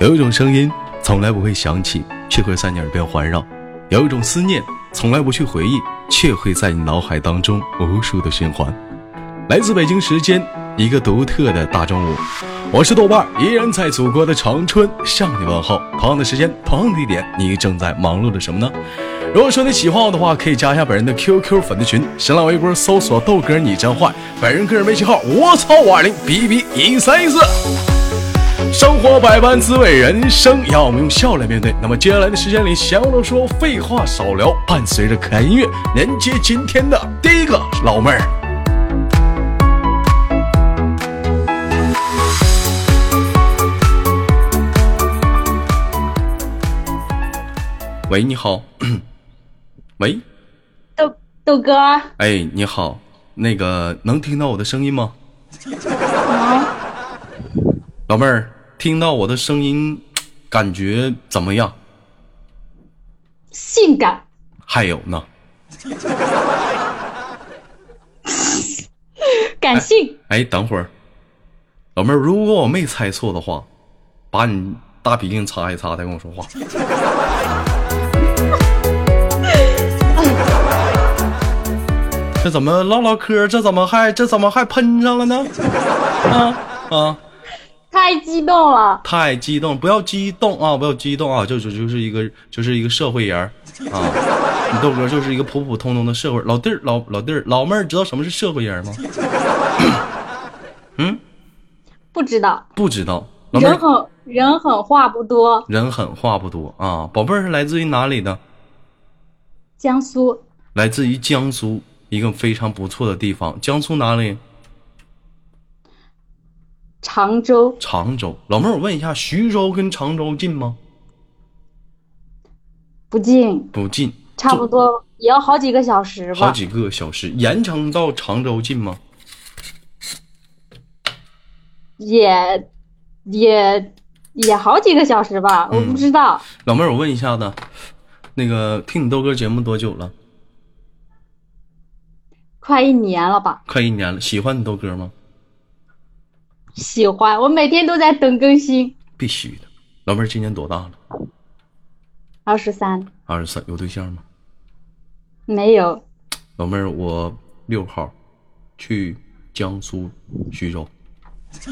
有一种声音从来不会响起，却会在你耳边环绕；有一种思念从来不去回忆，却会在你脑海当中无数的循环。来自北京时间一个独特的大中午，我是豆瓣，依然在祖国的长春向你问候。同样的时间，同样的地点，你正在忙碌着什么呢？如果说你喜欢我的话，可以加一下本人的 QQ 粉丝群，新浪微博搜索豆哥你真坏，本人个人微信号我操五二零 B B 一三一四。生活百般滋味，人生要我们用笑来面对。那么接下来的时间里，闲话少说，废话少聊，伴随着可爱音乐，连接今天的第一个老妹儿。喂，你好。喂，豆豆哥。哎，你好，那个能听到我的声音吗？老妹儿，听到我的声音，感觉怎么样？性感。还有呢？感性。哎，等会儿，老妹儿，如果我没猜错的话，把你大鼻涕擦一擦，再跟我说话。这怎么唠唠嗑？这怎么还这怎么还喷上了呢？啊啊！太激动了，太激动！不要激动啊！不要激动啊！就就就是一个就是一个社会人啊！你豆哥就是一个普普通通的社会老弟儿，老老弟儿，老妹儿知道什么是社会人吗？嗯，不知道，不知道。人狠人狠话不多，人狠话不多啊！宝贝儿是来自于哪里的？江苏。来自于江苏一个非常不错的地方，江苏哪里？常州，常州，老妹儿，我问一下，徐州跟常州近吗？不近，不近，差不多也要好几个小时吧。好几个小时，盐城到常州近吗？也，也，也好几个小时吧，我不知道。老妹儿，我问一下子，那个听你豆哥节目多久了？快一年了吧？快一年了，喜欢你豆哥吗？喜欢，我每天都在等更新。必须的，老妹儿今年多大了？二十三。二十三，有对象吗？没有。老妹儿，我六号去江苏徐州。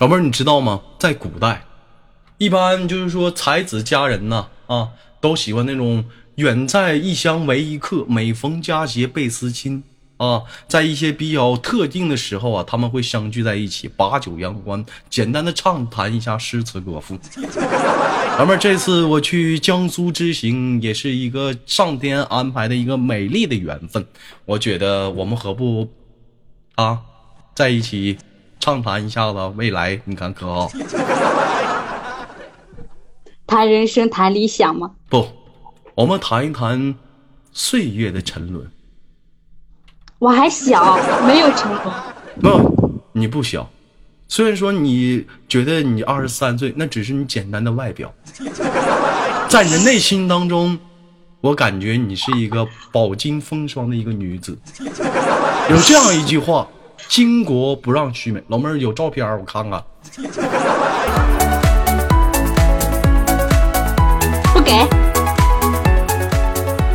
老妹儿，你知道吗？在古代，一般就是说才子佳人呐，啊，都喜欢那种。远在异乡为异客，每逢佳节倍思亲啊！在一些比较特定的时候啊，他们会相聚在一起，把酒言欢，简单的畅谈一下诗词歌赋。老妹儿，这次我去江苏之行，也是一个上天安排的一个美丽的缘分。我觉得我们何不啊，在一起畅谈一下子未来？你看可好？谈人生，谈理想吗？不。我们谈一谈岁月的沉沦。我还小，没有沉沦。不，你不小。虽然说你觉得你二十三岁，那只是你简单的外表，在你的内心当中，我感觉你是一个饱经风霜的一个女子。有这样一句话：“巾帼不让须眉。”老妹儿有照片我看看。不给。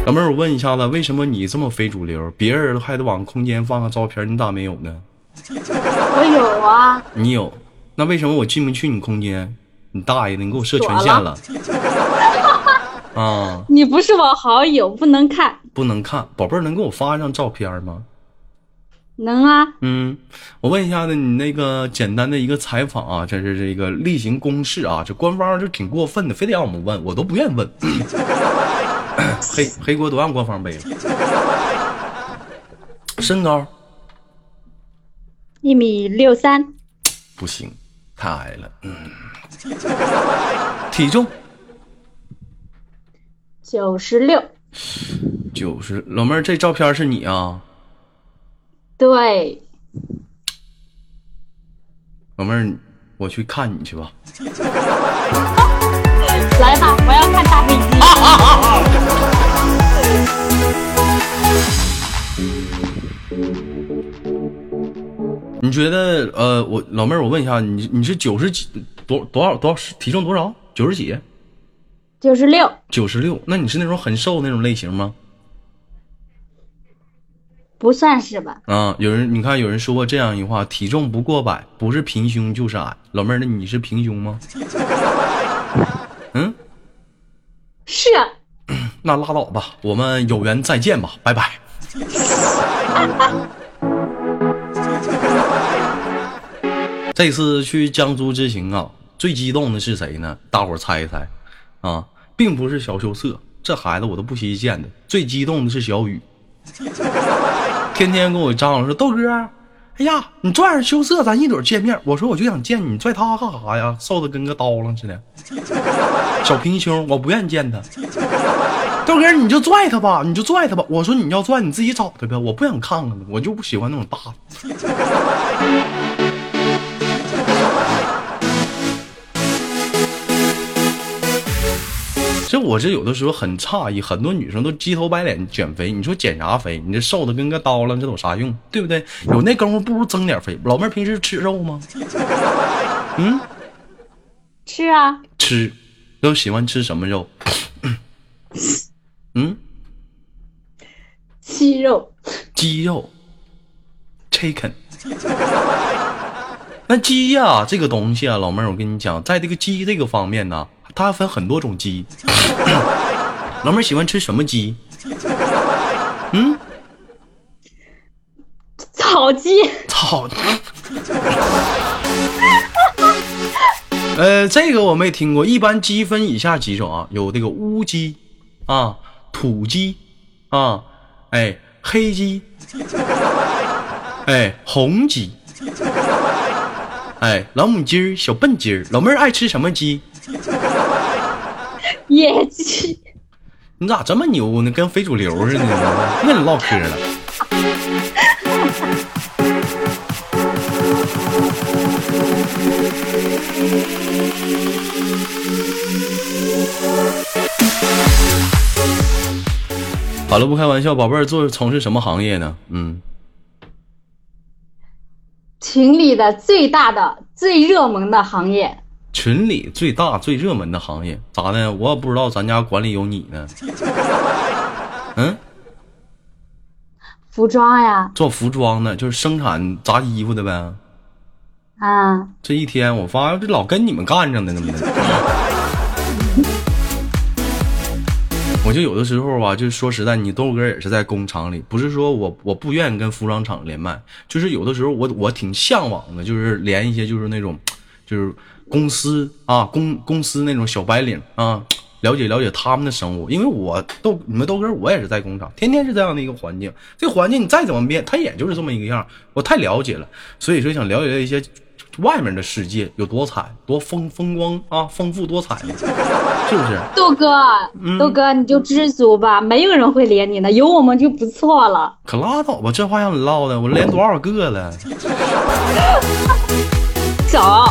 老妹儿，我问一下子，为什么你这么非主流？别人还得往空间放个照片，你咋没有呢？我有啊。你有？那为什么我进不去你空间？你大爷的，你给我设权限了。啊！你不是我好友，不能看。不能看，宝贝儿，能给我发一张照片吗？能啊。嗯，我问一下子，你那个简单的一个采访啊，这是这个例行公事啊，这官方就挺过分的，非得让我们问，我都不愿意问。黑黑锅都让官方背了。身高一米六三，不行，太矮了。嗯，体重九十六，九十。老妹儿，这照片是你啊？对。老妹儿，我去看你去吧。来吧，我要看大飞觉得呃，我老妹儿，我问一下，你你是九十几多多少多少体重多少？九十几？九十六，九十六？那你是那种很瘦那种类型吗？不算是吧？啊，有人你看有人说过这样一句话：体重不过百，不是平胸就是矮。老妹儿，那你是平胸吗？嗯，是。那拉倒吧，我们有缘再见吧，拜拜。这次去江苏之行啊，最激动的是谁呢？大伙猜一猜啊，并不是小羞涩，这孩子我都不稀见的。最激动的是小雨，天天跟我张罗说豆哥，哎呀，你拽着羞涩，咱一准见面。我说我就想见你，拽他干啥呀？瘦的跟个刀郎似的，小平胸，我不愿意见他。豆哥，你就拽他吧，你就拽他吧。我说你要拽，你自己找他呗，我不想看看他，我就不喜欢那种大的。这我这有的时候很诧异，很多女生都鸡头白脸减肥，你说减啥肥？你这瘦的跟个刀了，这有啥用？对不对？有那功夫不如增点肥。老妹儿平时吃肉吗？嗯，吃啊。吃，都喜欢吃什么肉？嗯，鸡肉。鸡肉，chicken。那鸡呀，这个东西啊，老妹儿，我跟你讲，在这个鸡这个方面呢。它分很多种鸡，老妹儿喜欢吃什么鸡？嗯，草鸡。草。呃，这个我没听过。一般鸡分以下几种啊，有这个乌鸡啊、土鸡啊、哎黑鸡、哎红鸡、哎老母鸡儿、小笨鸡儿。老妹儿爱吃什么鸡？野鸡，你咋这么牛呢？跟非主流似的跟你唠嗑了。好了，不开玩笑，宝贝儿做从事什么行业呢？嗯，群里的最大的、最热门的行业。群里最大最热门的行业咋的？我也不知道咱家管理有你呢。嗯，服装呀，做服装的，就是生产扎衣服的呗。啊，这一天我发现这老跟你们干上的呢。我就有的时候吧，就是说实在，你豆哥也是在工厂里，不是说我我不愿意跟服装厂连麦，就是有的时候我我挺向往的，就是连一些就是那种，就是。公司啊，公公司那种小白领啊，了解了解他们的生活，因为我豆你们豆哥我也是在工厂，天天是这样的一个环境，这环境你再怎么变，它也就是这么一个样，我太了解了，所以说想了解一些外面的世界有多惨，多风风光啊，丰富多彩，是不是？豆哥，豆哥你就知足吧，没有人会连你的，有我们就不错了。可拉倒吧，这话让你唠的，我连多少个了？少。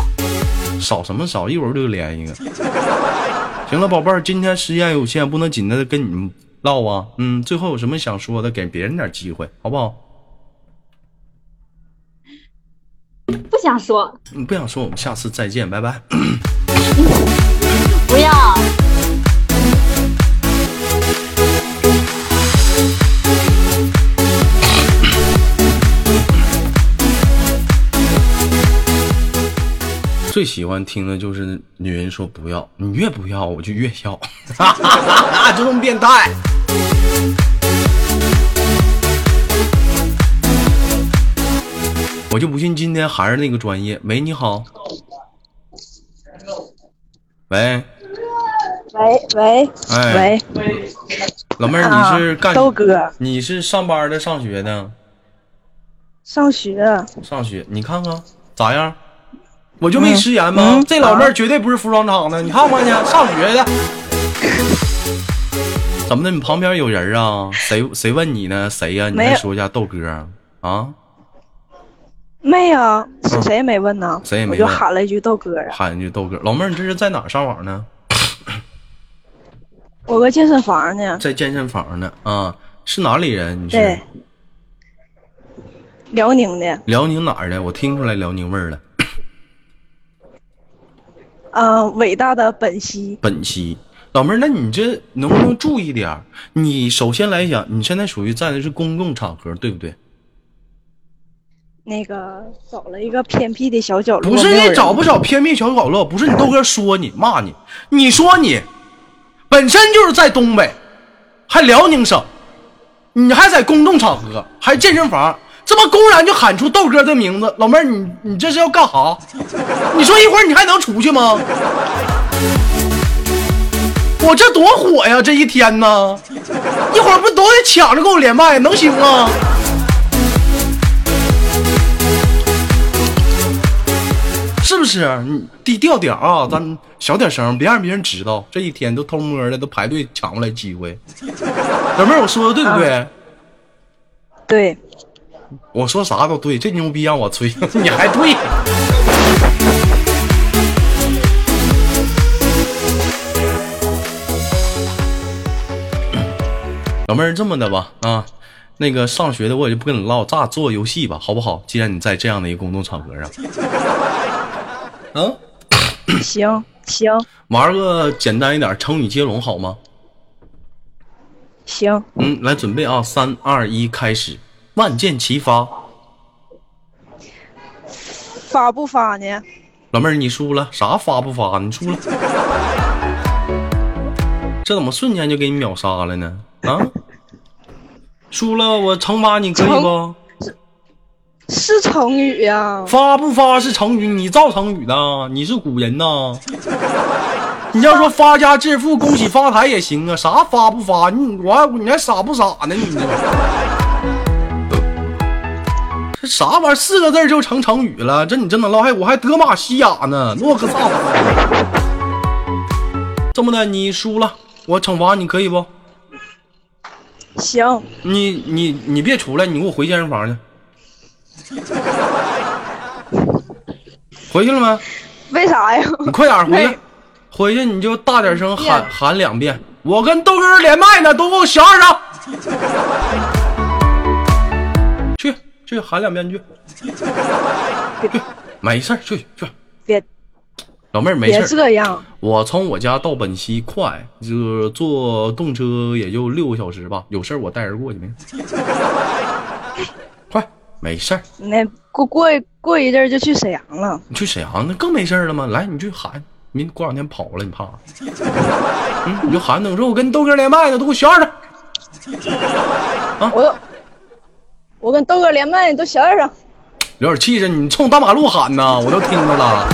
少什么少？一会儿就连一个。行了，宝贝儿，今天时间有限，不能紧的跟你们唠啊。嗯，最后有什么想说的，给别人点机会，好不好？不想说。你不想说，我们下次再见，拜拜。不要。最喜欢听的就是女人说不要，你越不要我就越要，就这么变态。我就不信今天还是那个专业。喂，你好。喂。喂喂。哎。喂。老妹儿，你是干？豆哥。你是上班的，上学的？上学。上学，你看看咋样？我就没食言吗？这老妹儿绝对不是服装厂的，你看看去，上学的。怎么的？你旁边有人啊？谁谁问你呢？谁呀？你再说一下豆哥啊？没有，是谁也没问呢。谁也没问。我就喊了一句豆哥啊。喊一句豆哥，老妹儿，你这是在哪上网呢？我搁健身房呢。在健身房呢啊？是哪里人？你是？辽宁的，辽宁哪儿的？我听出来辽宁味儿了。嗯、伟大的本兮，本兮，老妹儿，那你这能不能注意点儿？你首先来讲，你现在属于在的是公共场合，对不对？那个找了一个偏僻的小角落，不是你找不找偏僻小角落，不是你豆哥说你骂你，你说你本身就是在东北，还辽宁省，你还在公众场合，还健身房，这么公然就喊出豆哥的名字，老妹儿，你你这是要干哈？你说一会儿你还能出去吗？我这多火呀！这一天呢，一会儿不都得抢着跟我连麦，能行吗？是不是？低调点啊，咱小点声，别让别人知道。这一天都偷摸的，都排队抢过来机会。老妹儿，我说的对不对？对，我说啥都对，这牛逼让我吹，你还对。老妹儿，这么的吧，啊，那个上学的我也就不跟你唠，咱俩做个游戏吧，好不好？既然你在这样的一个公众场合上，啊，行行玩个简单一点成语接龙好吗？行，嗯，来准备啊，三二一，开始，万箭齐发。发不发呢？老妹儿，你输了，啥发不发？你输了，这怎么瞬间就给你秒杀了呢？啊，输了，我惩罚你可以不？是成语呀、发不发是成语，你造成语的，你是古人呐。你要说发家致富、恭喜发财也行啊，啥发不发？你我还你还傻不傻呢？你这这啥玩意儿？四个字儿就成成语了？这你真能唠？还我还德玛西亚呢，诺克萨斯。这么的，你输了，我惩罚你可以不？行，你你你别出来，你给我回健身房去。回去了没？为啥呀？你快点回去，回去你就大点声喊喊两遍。我跟豆哥连麦呢，都给我小点声。去去喊两遍去，去没事儿去去。别老妹儿没别事儿，这样，我从我家到本溪快，就坐动车也就六个小时吧。有事儿我带人过去没？快，没事儿。那过过一过一阵儿就去沈阳了。你去沈阳那更没事儿了吗？来，你去喊，明过两天跑了，你怕啥？嗯，你就喊等说，我跟豆哥连麦呢，都给我小点声，我都我跟豆哥连麦，你都小点声。有点气势，你冲大马路喊呢，我都听着了。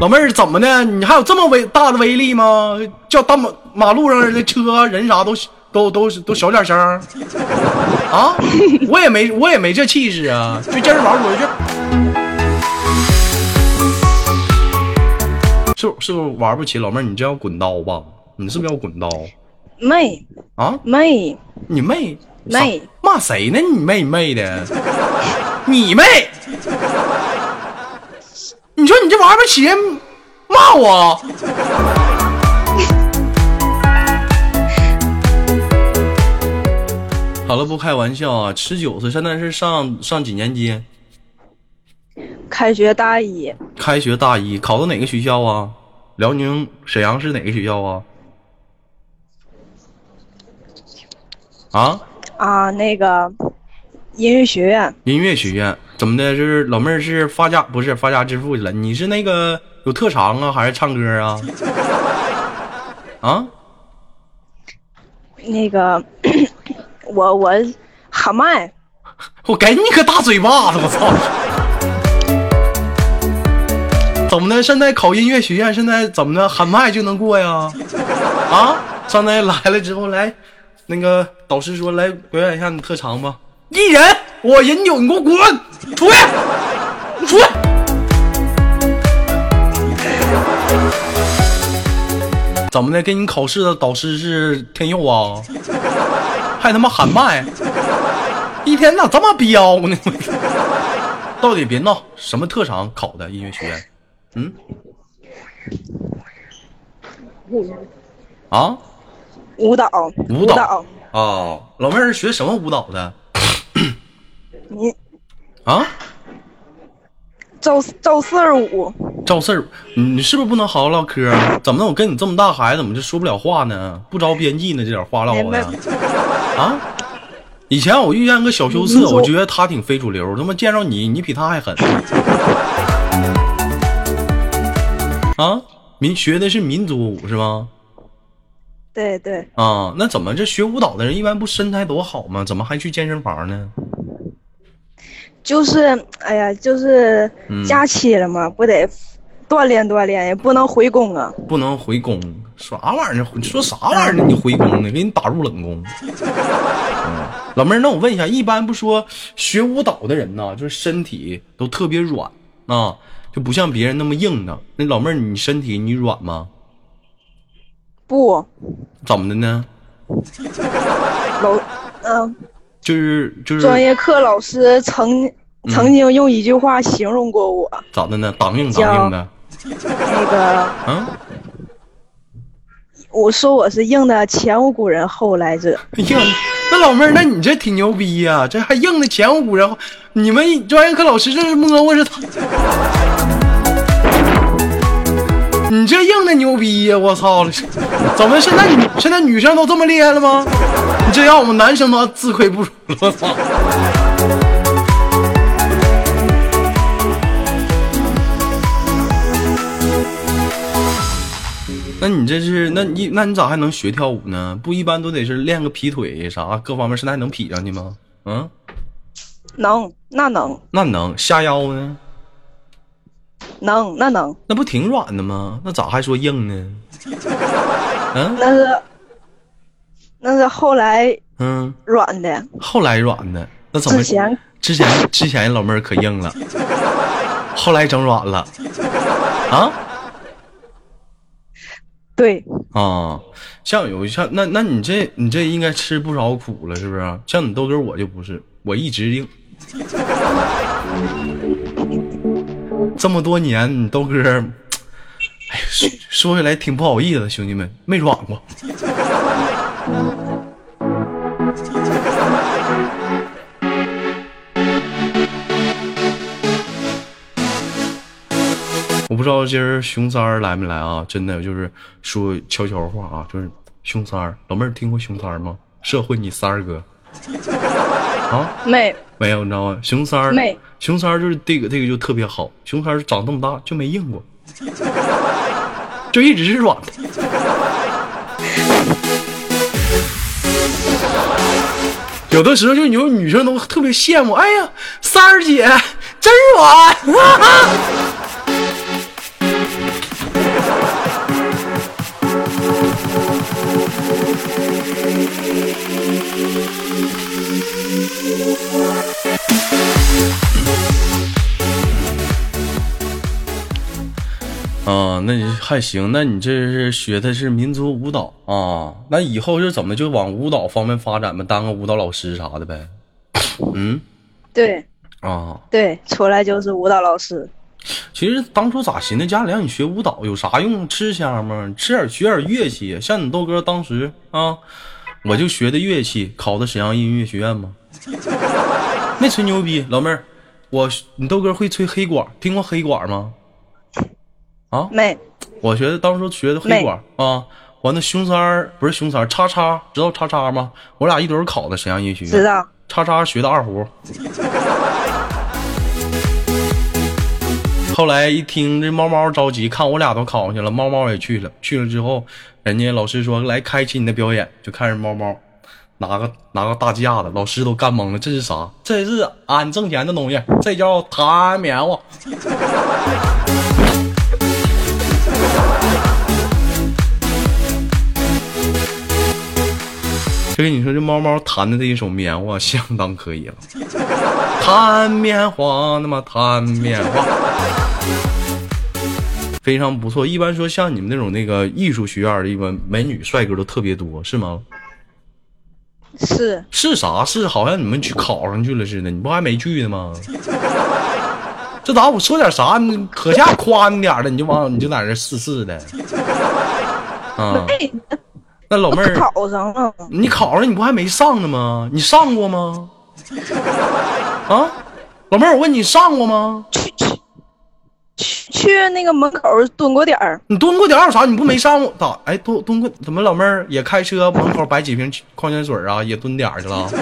老妹儿怎么的？你还有这么威大的威力吗？叫大马马路上的车人啥都都都都小点声啊！我也没我也没这气势啊！去健身房回去。是是不是玩不起？老妹儿，你这要滚刀吧？你是不是要滚刀妹啊？妹，你妹妹骂谁呢？你妹你妹的，你妹！你说你这玩意儿起，骂我？好了，不开玩笑啊！十九岁，现在是上上几年级？开学大一，开学大一，考到哪个学校啊？辽宁沈阳市哪个学校啊？啊？啊，那个音乐学院，音乐学院怎么的？就是老妹儿是发家不是发家致富去了？你是那个有特长啊，还是唱歌啊？啊？那个我我喊麦，我给你个大嘴巴子！我操！怎么的？现在考音乐学院，现在怎么的？喊麦就能过呀？啊？上来来了之后，来，那个导师说来表演一下你特长吧。一人，我饮酒，你给我滚出去！你出去！怎么的？给你考试的导师是天佑啊？还他妈喊麦？一天咋这么彪呢？到底别闹，什么特长考的音乐学院？嗯？啊？舞蹈，舞蹈蹈，啊，老妹儿学什么舞蹈的？你啊？赵赵四儿五，赵四儿，你你是不是不能好好唠嗑啊？怎么的？我跟你这么大孩子，怎么就说不了话呢？不着边际呢？这点话唠的啊？以前我遇见个小羞涩，我觉得他挺非主流，他妈见着你，你比他还狠。啊，民学的是民族舞是吗？对对。啊，那怎么这学舞蹈的人一般不身材多好吗？怎么还去健身房呢？就是，哎呀，就是假期了嘛，不得锻炼锻炼，也不能回宫啊。不能回宫，啥玩意儿？你说啥玩意儿呢？你回宫呢？给你打入冷宫。嗯，老妹儿，那我问一下，一般不说学舞蹈的人呢，就是身体都特别软啊，就不像别人那么硬的。那老妹儿，你身体你软吗？不。怎么的呢？老，嗯。就是就是，专业课老师曾曾经用一句话形容过我，咋的呢？当硬当硬的，那个，嗯，我说我是硬的前无古人后来者。硬，那老妹儿，那你这挺牛逼呀，这还硬的前无古人后，你们专业课老师这是摸摸是他。你这硬的牛逼呀！我操了，怎么现在女现在女生都这么厉害了吗？你这让我们男生都自愧不如了。我操！那你这是那你那你咋还能学跳舞呢？不一般都得是练个劈腿啥，各方面身材能劈上去吗？嗯，能，那能，那能下腰呢？能，那能，那不挺软的吗？那咋还说硬呢？嗯，那是，那是后来，嗯，软的，后来软的，那怎么之前之前之前老妹儿可硬了，后来整软了，啊？对，啊，像有像那那你这你这应该吃不少苦了，是不是？像你豆哥我就不是，我一直硬。这么多年，你豆哥，哎呀，说说起来挺不好意思，兄弟们没软过。我不知道今儿熊三儿来没来啊？真的就是说悄悄话啊，就是熊三儿，老妹儿听过熊三儿吗？社会你三儿哥。啊，没没有，你知道吗？熊三儿，没熊三就是这个这个就特别好。熊三长这么大就没硬过，就一直是软的。有的时候就有女生都特别羡慕，哎呀，三儿姐真软。啊，那你还行，那你这是学的是民族舞蹈啊？那以后是怎么就往舞蹈方面发展吗？当个舞蹈老师啥的呗？嗯，对，啊，对，出来就是舞蹈老师。其实当初咋寻思，家里让你学舞蹈有啥用？吃香吗？吃点学点乐器，像你豆哥当时啊，我就学的乐器，考的沈阳音乐学院吗？没吹牛逼，老妹儿，我你豆哥会吹黑管，听过黑管吗？啊，没，我学的当初学的黑管啊，完那熊三儿不是熊三儿，叉叉知道叉叉吗？我俩一堆考的沈阳音乐学院，知道。叉叉学的二胡，后来一听这猫猫着急，看我俩都考上去了，猫猫也去了。去了之后，人家老师说来开启你的表演，就看着猫猫拿个拿个大架子，老师都干懵了，这是啥？这是俺挣钱的东西，这叫弹棉花。就跟你说，这猫猫弹的这一首棉花相当可以了，弹棉花，那么弹棉花，非常不错。一般说像你们那种那个艺术学院的，一般美女帅哥都特别多，是吗？是是啥？是好像你们去考上去了似的，你不还没去呢吗？这咋我说点啥？你可下夸你点的，你就往你就在这试试的啊。那老妹儿考上了，你考上你不还没上呢吗？你上过吗？啊，老妹儿，我问你上过吗？去去去那个门口蹲过点儿。你蹲过点儿有啥？你不没上过咋？哎，蹲蹲过怎么？老妹儿也开车门口摆几瓶矿泉水啊？也蹲点去了？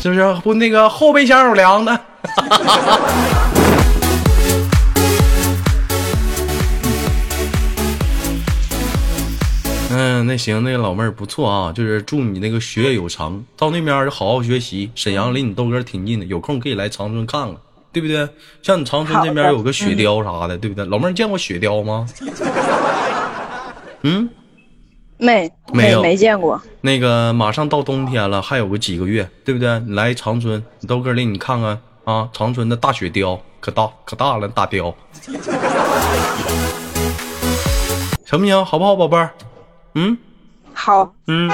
是不是？不那个后备箱有凉的。嗯，那行，那个老妹儿不错啊，就是祝你那个学业有成，到那边就好好学习。沈阳离你豆哥挺近的，有空可以来长春看看，对不对？像你长春这边有个雪雕啥的，对不对？老妹儿见过雪雕吗？嗯，没没有没见过。那个马上到冬天了，还有个几个月，对不对？你来长春，你豆哥领你看看啊，长春的大雪雕可大可大了，大雕，行不行？好不好，宝贝儿？嗯好，嗯，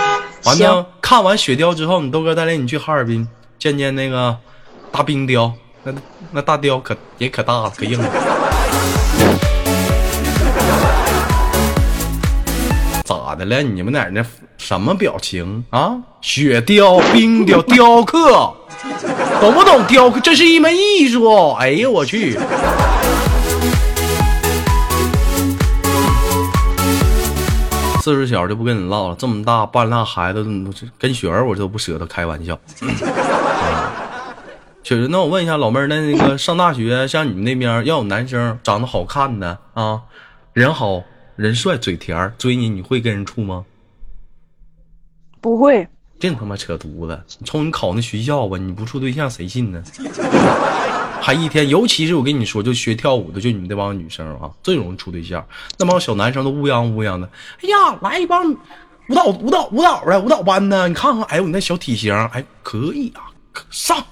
完行了，看完雪雕之后，你豆哥带领你去哈尔滨见见那个大冰雕，那那大雕可也可大了，可硬了。咋的了？你们哪儿那什么表情啊？雪雕、冰雕、雕刻，懂不懂雕刻？这是一门艺术。哎呀我去！岁数小就不跟你唠了，这么大半拉孩子，跟雪儿我都不舍得开玩笑。确实，那我问一下老妹儿，那那个上大学，像你们那边要有男生长得好看的啊，人好人帅嘴甜追你，你会跟人处吗？不会。净他妈扯犊子！你瞅你考那学校吧，你不处对象谁信呢？还一天，尤其是我跟你说，就学跳舞的，就你们这帮女生啊，最容易处对象。那帮小男生都乌泱乌泱的，哎呀，来一帮舞蹈舞蹈舞蹈的舞蹈班的，你看看，哎呦，你那小体型，哎，可以啊，上。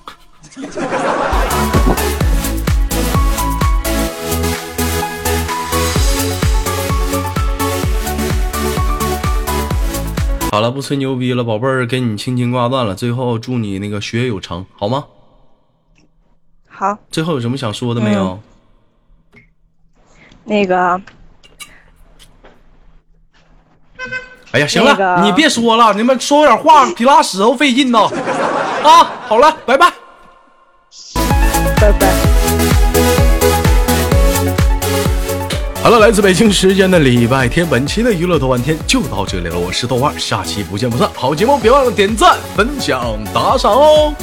好了，不吹牛逼了，宝贝儿，给你轻轻挂断了。最后祝你那个学业有成，好吗？好，最后有什么想说的没有？那个哎呀，行了，那个你别说了，你们说点话 比拉屎都费劲呢。啊，好了，拜拜。拜拜。好了，来自北京时间的礼拜天，本期的娱乐豆瓣天就到这里了。我是豆瓣，下期不见不散。好节目别忘了点赞、分享、打赏哦。